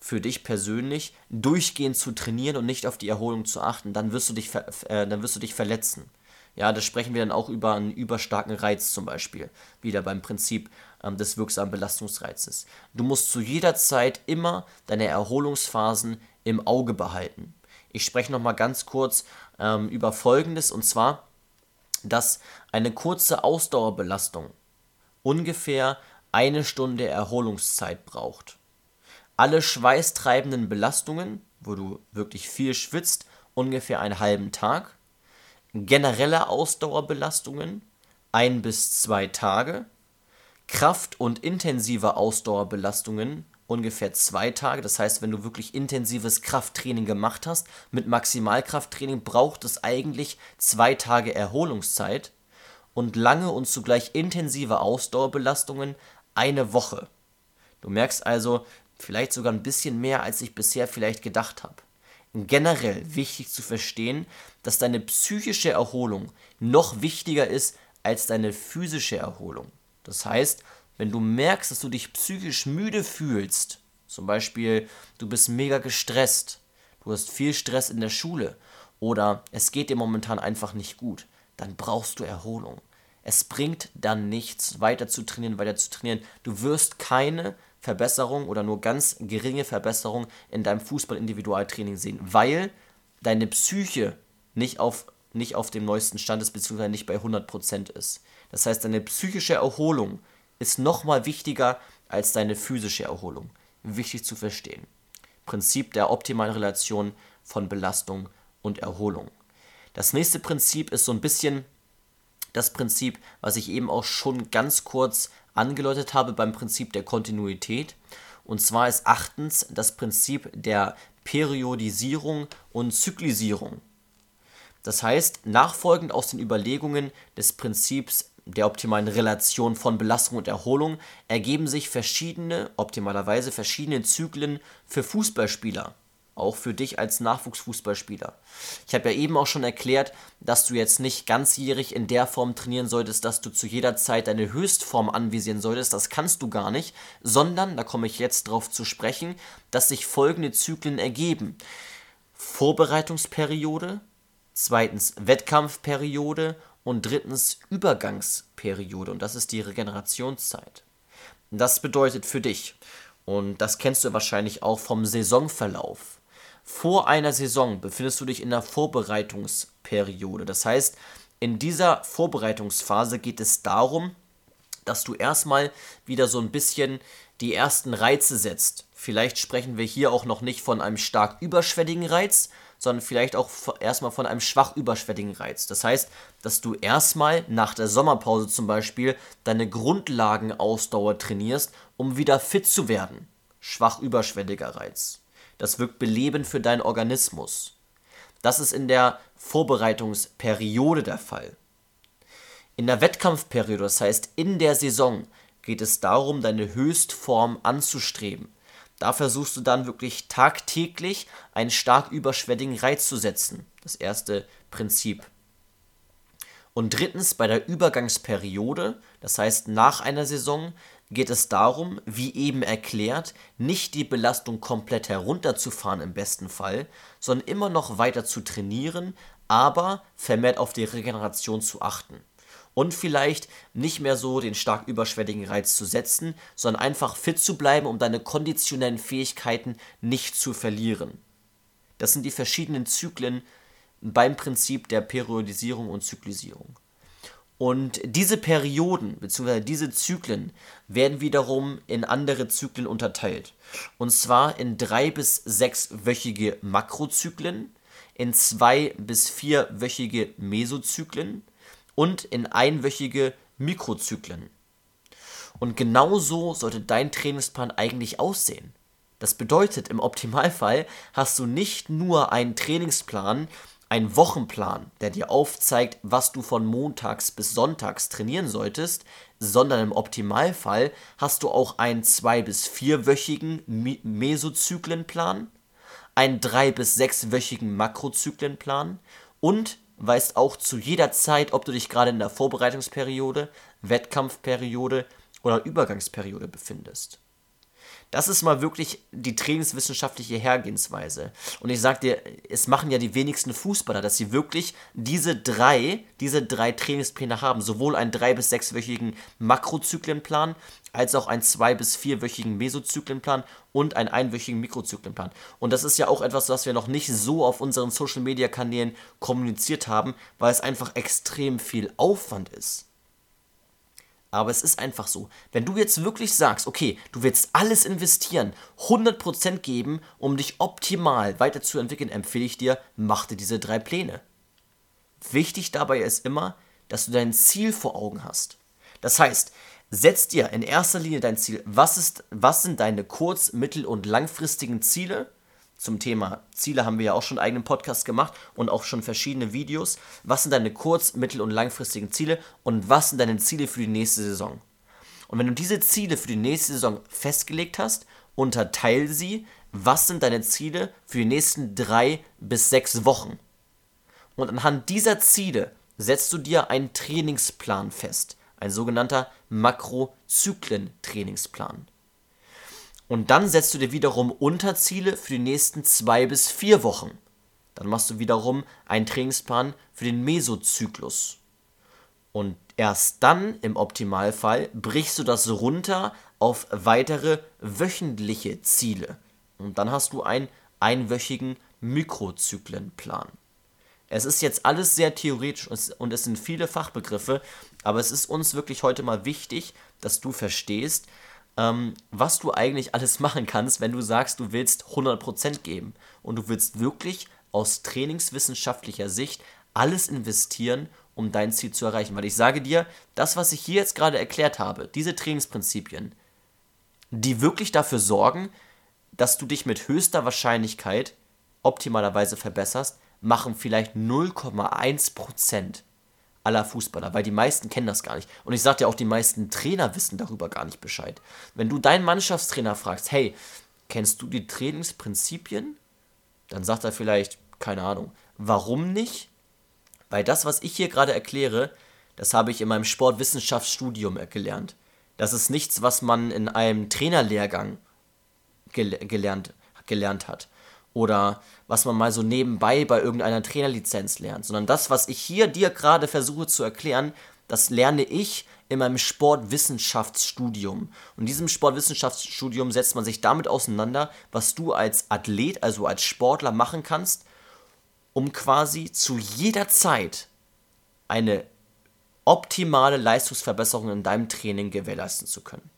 für dich persönlich durchgehend zu trainieren und nicht auf die Erholung zu achten, dann wirst du dich, äh, dann wirst du dich verletzen. Ja, da sprechen wir dann auch über einen überstarken Reiz zum Beispiel. Wieder beim Prinzip ähm, des wirksamen Belastungsreizes. Du musst zu jeder Zeit immer deine Erholungsphasen im Auge behalten. Ich spreche nochmal ganz kurz ähm, über Folgendes und zwar, dass eine kurze Ausdauerbelastung ungefähr eine Stunde Erholungszeit braucht. Alle schweißtreibenden Belastungen, wo du wirklich viel schwitzt, ungefähr einen halben Tag. Generelle Ausdauerbelastungen ein bis zwei Tage. Kraft- und intensive Ausdauerbelastungen ungefähr zwei Tage. Das heißt, wenn du wirklich intensives Krafttraining gemacht hast, mit Maximalkrafttraining braucht es eigentlich zwei Tage Erholungszeit und lange und zugleich intensive Ausdauerbelastungen eine Woche. Du merkst also vielleicht sogar ein bisschen mehr, als ich bisher vielleicht gedacht habe. Generell wichtig zu verstehen, dass deine psychische Erholung noch wichtiger ist als deine physische Erholung. Das heißt, wenn du merkst, dass du dich psychisch müde fühlst, zum Beispiel du bist mega gestresst, du hast viel Stress in der Schule oder es geht dir momentan einfach nicht gut, dann brauchst du Erholung. Es bringt dann nichts, weiter zu trainieren, weiter zu trainieren. Du wirst keine Verbesserung oder nur ganz geringe Verbesserung in deinem Fußball-Individualtraining sehen, weil deine Psyche nicht auf, nicht auf dem neuesten Stand ist, beziehungsweise nicht bei 100% ist. Das heißt, deine psychische Erholung ist nochmal wichtiger als deine physische Erholung. Wichtig zu verstehen. Prinzip der optimalen Relation von Belastung und Erholung. Das nächste Prinzip ist so ein bisschen das Prinzip, was ich eben auch schon ganz kurz angedeutet habe beim Prinzip der Kontinuität. Und zwar ist achtens das Prinzip der Periodisierung und Zyklisierung. Das heißt, nachfolgend aus den Überlegungen des Prinzips der optimalen Relation von Belastung und Erholung ergeben sich verschiedene, optimalerweise verschiedene Zyklen für Fußballspieler auch für dich als Nachwuchsfußballspieler. Ich habe ja eben auch schon erklärt, dass du jetzt nicht ganzjährig in der Form trainieren solltest, dass du zu jeder Zeit deine Höchstform anvisieren solltest. Das kannst du gar nicht, sondern, da komme ich jetzt drauf zu sprechen, dass sich folgende Zyklen ergeben. Vorbereitungsperiode, zweitens Wettkampfperiode und drittens Übergangsperiode. Und das ist die Regenerationszeit. Das bedeutet für dich, und das kennst du wahrscheinlich auch vom Saisonverlauf, vor einer Saison befindest du dich in der Vorbereitungsperiode. Das heißt, in dieser Vorbereitungsphase geht es darum, dass du erstmal wieder so ein bisschen die ersten Reize setzt. Vielleicht sprechen wir hier auch noch nicht von einem stark überschwelligen Reiz, sondern vielleicht auch erstmal von einem schwach überschwelligen Reiz. Das heißt, dass du erstmal nach der Sommerpause zum Beispiel deine Grundlagenausdauer trainierst, um wieder fit zu werden. Schwach überschwelliger Reiz. Das wirkt belebend für deinen Organismus. Das ist in der Vorbereitungsperiode der Fall. In der Wettkampfperiode, das heißt in der Saison, geht es darum, deine Höchstform anzustreben. Da versuchst du dann wirklich tagtäglich einen stark überschwelligen Reiz zu setzen. Das erste Prinzip. Und drittens, bei der Übergangsperiode, das heißt nach einer Saison, geht es darum, wie eben erklärt, nicht die Belastung komplett herunterzufahren im besten Fall, sondern immer noch weiter zu trainieren, aber vermehrt auf die Regeneration zu achten. Und vielleicht nicht mehr so den stark überschwelligen Reiz zu setzen, sondern einfach fit zu bleiben, um deine konditionellen Fähigkeiten nicht zu verlieren. Das sind die verschiedenen Zyklen beim Prinzip der Periodisierung und Zyklisierung. Und diese Perioden bzw. diese Zyklen werden wiederum in andere Zyklen unterteilt. Und zwar in drei bis sechswöchige Makrozyklen, in zwei bis vierwöchige Mesozyklen und in einwöchige Mikrozyklen. Und genauso sollte dein Trainingsplan eigentlich aussehen. Das bedeutet, im Optimalfall hast du nicht nur einen Trainingsplan, ein Wochenplan, der dir aufzeigt, was du von montags bis sonntags trainieren solltest, sondern im Optimalfall hast du auch einen zwei- bis vierwöchigen Mesozyklenplan, einen drei- bis sechswöchigen Makrozyklenplan und weißt auch zu jeder Zeit, ob du dich gerade in der Vorbereitungsperiode, Wettkampfperiode oder Übergangsperiode befindest. Das ist mal wirklich die trainingswissenschaftliche Hergehensweise. Und ich sag dir, es machen ja die wenigsten Fußballer, dass sie wirklich diese drei, diese drei Trainingspläne haben. Sowohl einen drei- bis sechswöchigen Makrozyklenplan, als auch einen zwei- bis vierwöchigen Mesozyklenplan und einen einwöchigen Mikrozyklenplan. Und das ist ja auch etwas, was wir noch nicht so auf unseren Social-Media-Kanälen kommuniziert haben, weil es einfach extrem viel Aufwand ist. Aber es ist einfach so. Wenn du jetzt wirklich sagst, okay, du willst alles investieren, 100% geben, um dich optimal weiterzuentwickeln, empfehle ich dir, mach dir diese drei Pläne. Wichtig dabei ist immer, dass du dein Ziel vor Augen hast. Das heißt, setz dir in erster Linie dein Ziel. Was, ist, was sind deine kurz-, mittel- und langfristigen Ziele? Zum Thema Ziele haben wir ja auch schon einen eigenen Podcast gemacht und auch schon verschiedene Videos. Was sind deine kurz-, mittel- und langfristigen Ziele und was sind deine Ziele für die nächste Saison? Und wenn du diese Ziele für die nächste Saison festgelegt hast, unterteile sie, was sind deine Ziele für die nächsten drei bis sechs Wochen? Und anhand dieser Ziele setzt du dir einen Trainingsplan fest, ein sogenannter Makrozyklen-Trainingsplan. Und dann setzt du dir wiederum Unterziele für die nächsten zwei bis vier Wochen. Dann machst du wiederum einen Trainingsplan für den Mesozyklus. Und erst dann, im Optimalfall, brichst du das runter auf weitere wöchentliche Ziele. Und dann hast du einen einwöchigen Mikrozyklenplan. Es ist jetzt alles sehr theoretisch und es sind viele Fachbegriffe, aber es ist uns wirklich heute mal wichtig, dass du verstehst, ähm, was du eigentlich alles machen kannst, wenn du sagst, du willst 100% geben und du willst wirklich aus trainingswissenschaftlicher Sicht alles investieren, um dein Ziel zu erreichen. Weil ich sage dir, das, was ich hier jetzt gerade erklärt habe, diese Trainingsprinzipien, die wirklich dafür sorgen, dass du dich mit höchster Wahrscheinlichkeit optimalerweise verbesserst, machen vielleicht 0,1% aller Fußballer, weil die meisten kennen das gar nicht. Und ich sage dir auch, die meisten Trainer wissen darüber gar nicht Bescheid. Wenn du deinen Mannschaftstrainer fragst, hey, kennst du die Trainingsprinzipien? Dann sagt er vielleicht, keine Ahnung. Warum nicht? Weil das, was ich hier gerade erkläre, das habe ich in meinem Sportwissenschaftsstudium gelernt. Das ist nichts, was man in einem Trainerlehrgang gel gelernt, gelernt hat oder was man mal so nebenbei bei irgendeiner Trainerlizenz lernt, sondern das, was ich hier dir gerade versuche zu erklären, das lerne ich in meinem Sportwissenschaftsstudium. Und in diesem Sportwissenschaftsstudium setzt man sich damit auseinander, was du als Athlet, also als Sportler machen kannst, um quasi zu jeder Zeit eine optimale Leistungsverbesserung in deinem Training gewährleisten zu können.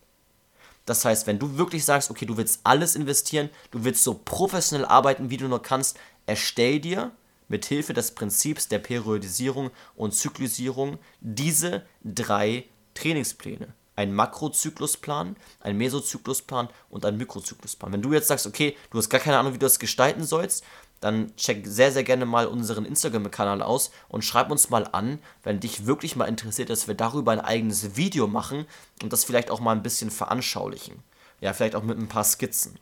Das heißt, wenn du wirklich sagst, okay, du willst alles investieren, du willst so professionell arbeiten, wie du nur kannst, erstell dir mit Hilfe des Prinzips der Periodisierung und Zyklisierung diese drei Trainingspläne. Ein Makrozyklusplan, ein Mesozyklusplan und ein Mikrozyklusplan. Wenn du jetzt sagst, okay, du hast gar keine Ahnung, wie du das gestalten sollst, dann check sehr, sehr gerne mal unseren Instagram-Kanal aus und schreib uns mal an, wenn dich wirklich mal interessiert, dass wir darüber ein eigenes Video machen und das vielleicht auch mal ein bisschen veranschaulichen. Ja, vielleicht auch mit ein paar Skizzen.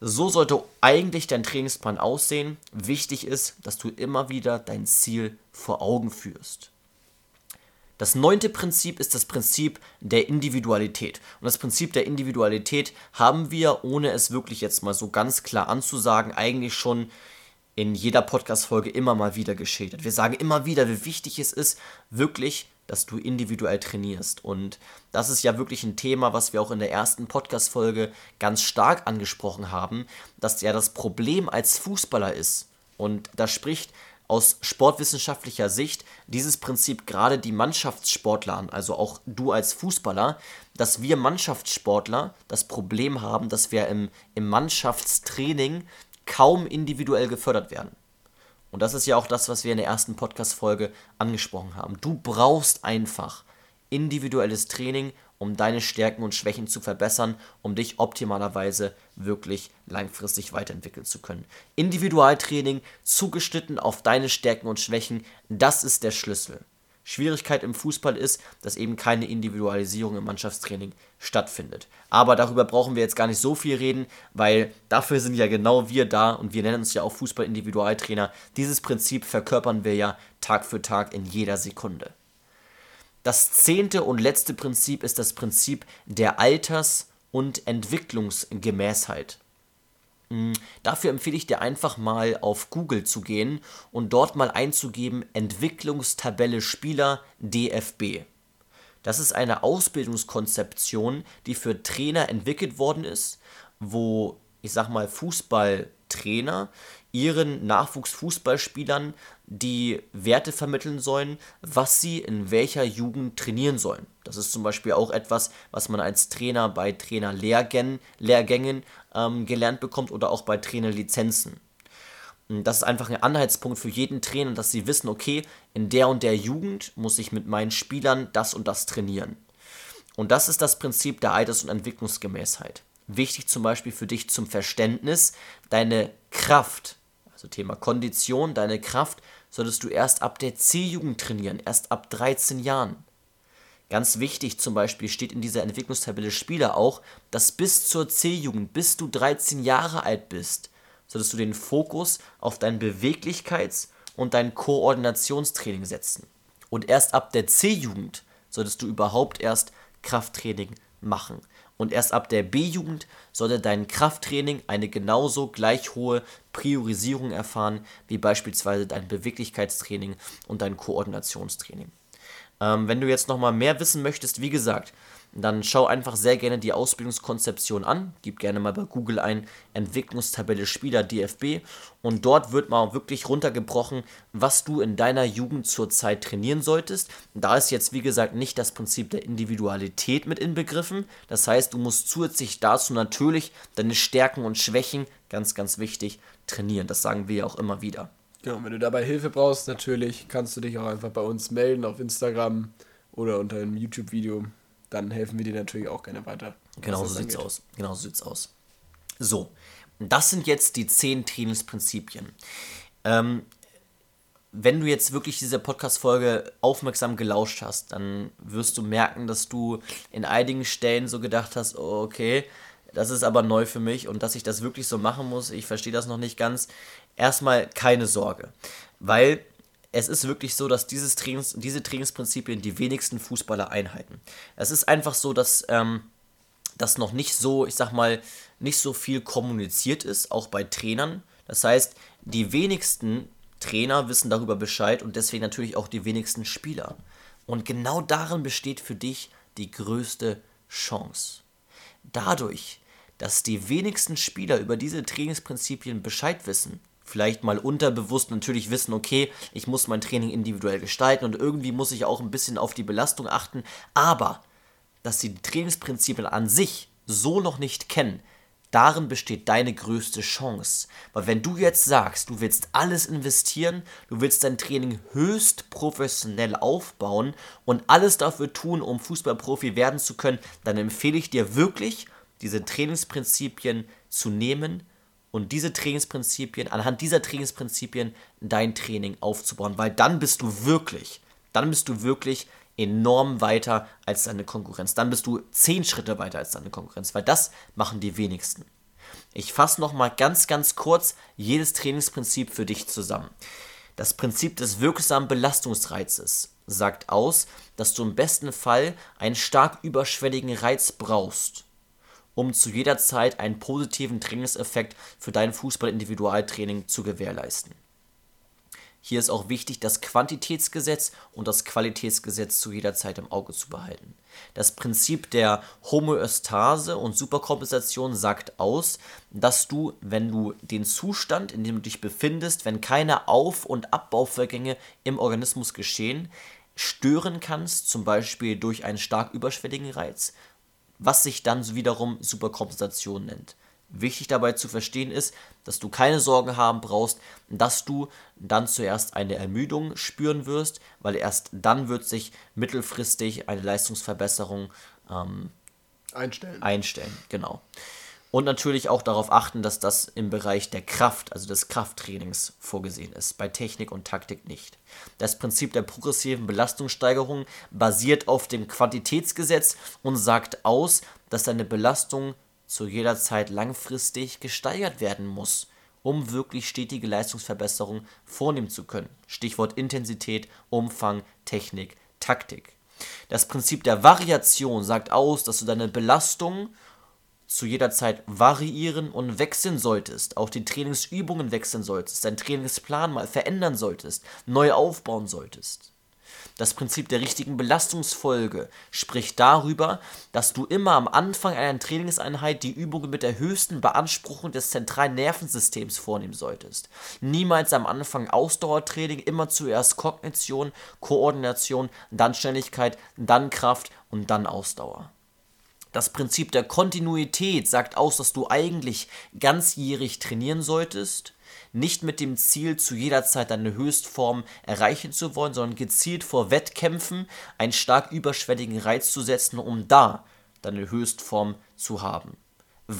So sollte eigentlich dein Trainingsplan aussehen. Wichtig ist, dass du immer wieder dein Ziel vor Augen führst. Das neunte Prinzip ist das Prinzip der Individualität. Und das Prinzip der Individualität haben wir, ohne es wirklich jetzt mal so ganz klar anzusagen, eigentlich schon in jeder Podcast-Folge immer mal wieder geschildert. Wir sagen immer wieder, wie wichtig es ist, wirklich, dass du individuell trainierst. Und das ist ja wirklich ein Thema, was wir auch in der ersten Podcast-Folge ganz stark angesprochen haben, dass ja das Problem als Fußballer ist. Und da spricht aus sportwissenschaftlicher Sicht dieses Prinzip gerade die Mannschaftssportler an, also auch du als Fußballer, dass wir Mannschaftssportler das Problem haben, dass wir im, im Mannschaftstraining kaum individuell gefördert werden. Und das ist ja auch das, was wir in der ersten Podcast-Folge angesprochen haben. Du brauchst einfach individuelles Training, um deine Stärken und Schwächen zu verbessern, um dich optimalerweise wirklich langfristig weiterentwickeln zu können. Individualtraining zugeschnitten auf deine Stärken und Schwächen, das ist der Schlüssel. Schwierigkeit im Fußball ist, dass eben keine Individualisierung im Mannschaftstraining stattfindet. Aber darüber brauchen wir jetzt gar nicht so viel reden, weil dafür sind ja genau wir da und wir nennen uns ja auch Fußball-Individualtrainer. Dieses Prinzip verkörpern wir ja Tag für Tag in jeder Sekunde. Das zehnte und letzte Prinzip ist das Prinzip der Alters- und Entwicklungsgemäßheit. Hm, dafür empfehle ich dir einfach mal auf Google zu gehen und dort mal einzugeben Entwicklungstabelle Spieler DFB. Das ist eine Ausbildungskonzeption, die für Trainer entwickelt worden ist, wo ich sag mal Fußballtrainer ihren Nachwuchsfußballspielern die Werte vermitteln sollen, was sie in welcher Jugend trainieren sollen. Das ist zum Beispiel auch etwas, was man als Trainer bei Trainerlehrgängen Lehrgängen, ähm, gelernt bekommt oder auch bei Trainerlizenzen. Das ist einfach ein Anhaltspunkt für jeden Trainer, dass sie wissen, okay, in der und der Jugend muss ich mit meinen Spielern das und das trainieren. Und das ist das Prinzip der Alters- und Entwicklungsgemäßheit. Wichtig zum Beispiel für dich zum Verständnis, deine Kraft, also Thema Kondition, deine Kraft solltest du erst ab der C-Jugend trainieren, erst ab 13 Jahren. Ganz wichtig zum Beispiel steht in dieser Entwicklungstabelle Spieler auch, dass bis zur C-Jugend, bis du 13 Jahre alt bist, solltest du den Fokus auf dein Beweglichkeits- und dein Koordinationstraining setzen. Und erst ab der C-Jugend solltest du überhaupt erst Krafttraining machen. Und erst ab der B-Jugend sollte dein Krafttraining eine genauso gleich hohe Priorisierung erfahren wie beispielsweise dein Beweglichkeitstraining und dein Koordinationstraining. Ähm, wenn du jetzt nochmal mehr wissen möchtest, wie gesagt, dann schau einfach sehr gerne die Ausbildungskonzeption an. Gib gerne mal bei Google ein Entwicklungstabelle Spieler DFB und dort wird mal wirklich runtergebrochen, was du in deiner Jugend zurzeit trainieren solltest. Da ist jetzt wie gesagt nicht das Prinzip der Individualität mit inbegriffen. Das heißt, du musst zusätzlich dazu natürlich deine Stärken und Schwächen, ganz ganz wichtig, trainieren. Das sagen wir ja auch immer wieder. Genau, wenn du dabei Hilfe brauchst, natürlich kannst du dich auch einfach bei uns melden auf Instagram oder unter einem YouTube-Video dann helfen wir dir natürlich auch gerne weiter. Genau so sieht's aus. Genau so sieht's aus. So, das sind jetzt die zehn Trainingsprinzipien. Ähm, wenn du jetzt wirklich diese Podcast-Folge aufmerksam gelauscht hast, dann wirst du merken, dass du in einigen Stellen so gedacht hast, oh, okay, das ist aber neu für mich und dass ich das wirklich so machen muss, ich verstehe das noch nicht ganz. Erstmal keine Sorge, weil es ist wirklich so, dass dieses Trainings, diese Trainingsprinzipien die wenigsten Fußballer einhalten. Es ist einfach so, dass ähm, das noch nicht so, ich sag mal, nicht so viel kommuniziert ist, auch bei Trainern. Das heißt, die wenigsten Trainer wissen darüber Bescheid und deswegen natürlich auch die wenigsten Spieler. Und genau darin besteht für dich die größte Chance. Dadurch, dass die wenigsten Spieler über diese Trainingsprinzipien Bescheid wissen, vielleicht mal unterbewusst natürlich wissen, okay, ich muss mein Training individuell gestalten und irgendwie muss ich auch ein bisschen auf die Belastung achten, aber dass sie die Trainingsprinzipien an sich so noch nicht kennen, darin besteht deine größte Chance. Weil wenn du jetzt sagst, du willst alles investieren, du willst dein Training höchst professionell aufbauen und alles dafür tun, um Fußballprofi werden zu können, dann empfehle ich dir wirklich, diese Trainingsprinzipien zu nehmen, und diese Trainingsprinzipien, anhand dieser Trainingsprinzipien dein Training aufzubauen, weil dann bist du wirklich, dann bist du wirklich enorm weiter als deine Konkurrenz. Dann bist du zehn Schritte weiter als deine Konkurrenz, weil das machen die wenigsten. Ich fasse nochmal ganz, ganz kurz jedes Trainingsprinzip für dich zusammen. Das Prinzip des wirksamen Belastungsreizes sagt aus, dass du im besten Fall einen stark überschwelligen Reiz brauchst um zu jeder Zeit einen positiven Trainingseffekt für dein Fußball-Individualtraining zu gewährleisten. Hier ist auch wichtig, das Quantitätsgesetz und das Qualitätsgesetz zu jeder Zeit im Auge zu behalten. Das Prinzip der Homöostase und Superkompensation sagt aus, dass du, wenn du den Zustand, in dem du dich befindest, wenn keine Auf- und Abbauvorgänge im Organismus geschehen, stören kannst, zum Beispiel durch einen stark überschwelligen Reiz, was sich dann wiederum Superkompensation nennt. Wichtig dabei zu verstehen ist, dass du keine Sorgen haben brauchst, dass du dann zuerst eine Ermüdung spüren wirst, weil erst dann wird sich mittelfristig eine Leistungsverbesserung ähm, einstellen. Einstellen, genau. Und natürlich auch darauf achten, dass das im Bereich der Kraft, also des Krafttrainings vorgesehen ist, bei Technik und Taktik nicht. Das Prinzip der progressiven Belastungssteigerung basiert auf dem Quantitätsgesetz und sagt aus, dass deine Belastung zu jeder Zeit langfristig gesteigert werden muss, um wirklich stetige Leistungsverbesserung vornehmen zu können. Stichwort Intensität, Umfang, Technik, Taktik. Das Prinzip der Variation sagt aus, dass du deine Belastung zu jeder Zeit variieren und wechseln solltest, auch die Trainingsübungen wechseln solltest, deinen Trainingsplan mal verändern solltest, neu aufbauen solltest. Das Prinzip der richtigen Belastungsfolge spricht darüber, dass du immer am Anfang einer Trainingseinheit die Übungen mit der höchsten Beanspruchung des zentralen Nervensystems vornehmen solltest. Niemals am Anfang Ausdauertraining, immer zuerst Kognition, Koordination, dann Schnelligkeit, dann Kraft und dann Ausdauer. Das Prinzip der Kontinuität sagt aus, dass du eigentlich ganzjährig trainieren solltest, nicht mit dem Ziel, zu jeder Zeit deine Höchstform erreichen zu wollen, sondern gezielt vor Wettkämpfen einen stark überschwelligen Reiz zu setzen, um da deine Höchstform zu haben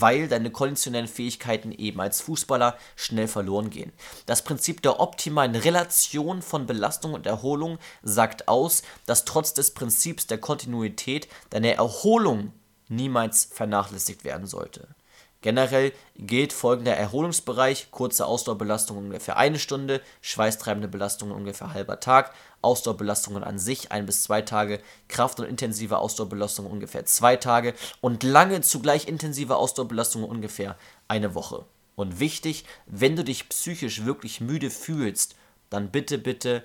weil deine konditionellen Fähigkeiten eben als Fußballer schnell verloren gehen. Das Prinzip der optimalen Relation von Belastung und Erholung sagt aus, dass trotz des Prinzips der Kontinuität deine Erholung niemals vernachlässigt werden sollte. Generell gilt folgender Erholungsbereich: kurze Ausdauerbelastung ungefähr eine Stunde, schweißtreibende Belastungen ungefähr halber Tag, Ausdauerbelastungen an sich ein bis zwei Tage, Kraft- und intensive Ausdauerbelastung ungefähr zwei Tage und lange zugleich intensive Ausdauerbelastungen ungefähr eine Woche. Und wichtig, wenn du dich psychisch wirklich müde fühlst, dann bitte, bitte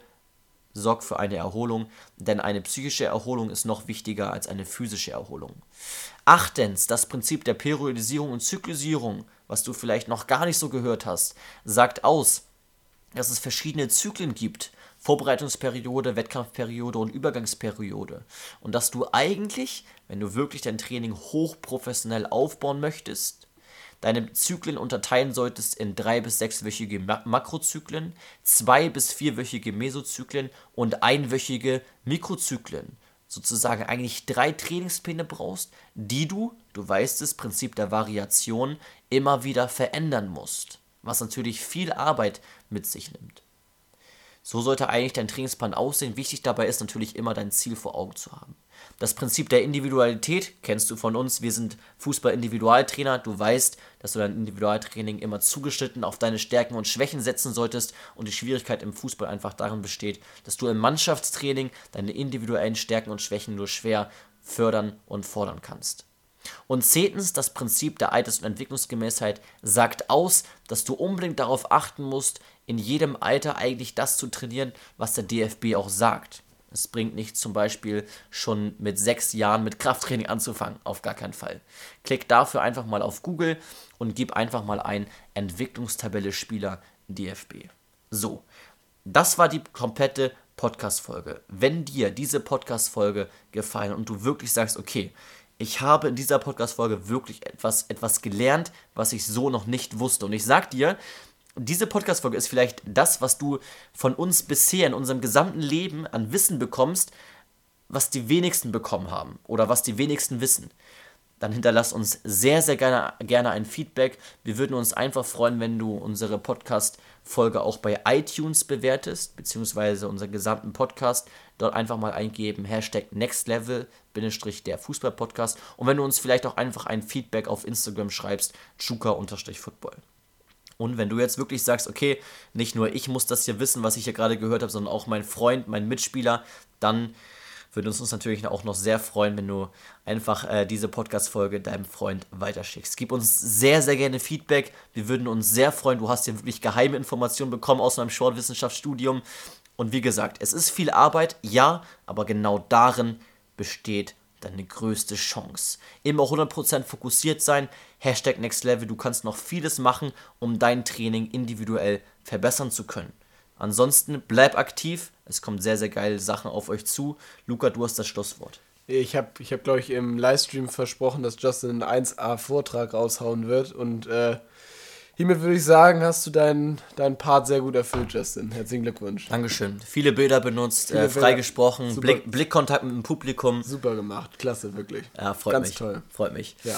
sorg für eine Erholung, denn eine psychische Erholung ist noch wichtiger als eine physische Erholung. Achtens, das Prinzip der Periodisierung und Zyklisierung, was du vielleicht noch gar nicht so gehört hast, sagt aus, dass es verschiedene Zyklen gibt. Vorbereitungsperiode, Wettkampfperiode und Übergangsperiode. Und dass du eigentlich, wenn du wirklich dein Training hochprofessionell aufbauen möchtest, deine Zyklen unterteilen solltest in drei- bis sechswöchige Makrozyklen, zwei- bis vierwöchige Mesozyklen und einwöchige Mikrozyklen. Sozusagen eigentlich drei Trainingspläne brauchst, die du, du weißt es, Prinzip der Variation, immer wieder verändern musst. Was natürlich viel Arbeit mit sich nimmt. So sollte eigentlich dein Trainingsplan aussehen. Wichtig dabei ist natürlich immer dein Ziel vor Augen zu haben. Das Prinzip der Individualität kennst du von uns. Wir sind Fußball-Individualtrainer. Du weißt, dass du dein Individualtraining immer zugeschnitten auf deine Stärken und Schwächen setzen solltest. Und die Schwierigkeit im Fußball einfach darin besteht, dass du im Mannschaftstraining deine individuellen Stärken und Schwächen nur schwer fördern und fordern kannst. Und zehntens, das Prinzip der Alters- und Entwicklungsgemäßheit sagt aus, dass du unbedingt darauf achten musst, in jedem Alter eigentlich das zu trainieren, was der DFB auch sagt. Es bringt nichts zum Beispiel schon mit sechs Jahren mit Krafttraining anzufangen, auf gar keinen Fall. Klick dafür einfach mal auf Google und gib einfach mal ein Entwicklungstabelle Spieler DFB. So, das war die komplette Podcast-Folge. Wenn dir diese Podcast-Folge gefallen und du wirklich sagst, okay, ich habe in dieser Podcast-Folge wirklich etwas, etwas gelernt, was ich so noch nicht wusste. Und ich sag dir, diese Podcast-Folge ist vielleicht das, was du von uns bisher in unserem gesamten Leben an Wissen bekommst, was die wenigsten bekommen haben oder was die wenigsten wissen. Dann hinterlass uns sehr, sehr gerne, gerne ein Feedback. Wir würden uns einfach freuen, wenn du unsere Podcast-Folge auch bei iTunes bewertest, beziehungsweise unseren gesamten Podcast. Dort einfach mal eingeben, Hashtag NextLevel, der Fußball-Podcast. Und wenn du uns vielleicht auch einfach ein Feedback auf Instagram schreibst, Chuka-Football. Und wenn du jetzt wirklich sagst, okay, nicht nur ich muss das hier wissen, was ich hier gerade gehört habe, sondern auch mein Freund, mein Mitspieler, dann würde uns uns natürlich auch noch sehr freuen, wenn du einfach äh, diese Podcast-Folge deinem Freund weiterschickst. Gib uns sehr, sehr gerne Feedback. Wir würden uns sehr freuen. Du hast hier wirklich geheime Informationen bekommen aus meinem Sportwissenschaftsstudium. Und wie gesagt, es ist viel Arbeit, ja, aber genau darin besteht deine größte Chance. Immer 100% fokussiert sein, Hashtag Next Level, du kannst noch vieles machen, um dein Training individuell verbessern zu können. Ansonsten bleib aktiv, es kommen sehr, sehr geile Sachen auf euch zu. Luca, du hast das Schlusswort. Ich habe, ich hab, glaube ich, im Livestream versprochen, dass Justin einen 1A-Vortrag raushauen wird und äh, Hiermit würde ich sagen, hast du deinen, deinen Part sehr gut erfüllt, Justin. Herzlichen Glückwunsch. Dankeschön. Viele Bilder benutzt, Viele äh, freigesprochen, Blick, Blickkontakt mit dem Publikum. Super gemacht, klasse, wirklich. Ja, freut Ganz mich. toll. Freut mich. Ja.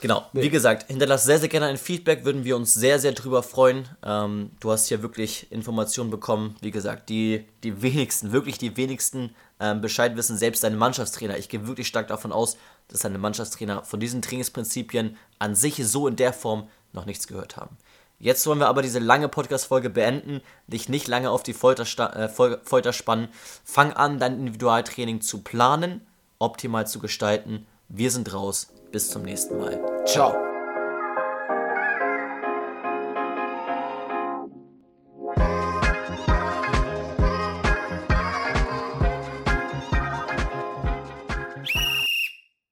Genau, nee. wie gesagt, hinterlass sehr, sehr gerne ein Feedback, würden wir uns sehr, sehr drüber freuen. Ähm, du hast hier wirklich Informationen bekommen, wie gesagt, die, die wenigsten, wirklich die wenigsten ähm, Bescheid wissen, selbst deine Mannschaftstrainer. Ich gehe wirklich stark davon aus, dass deine Mannschaftstrainer von diesen Trainingsprinzipien an sich so in der Form noch nichts gehört haben. Jetzt wollen wir aber diese lange Podcast-Folge beenden, dich nicht lange auf die Folter, äh, Folter spannen. Fang an, dein Individualtraining zu planen, optimal zu gestalten. Wir sind raus. Bis zum nächsten Mal. Ciao.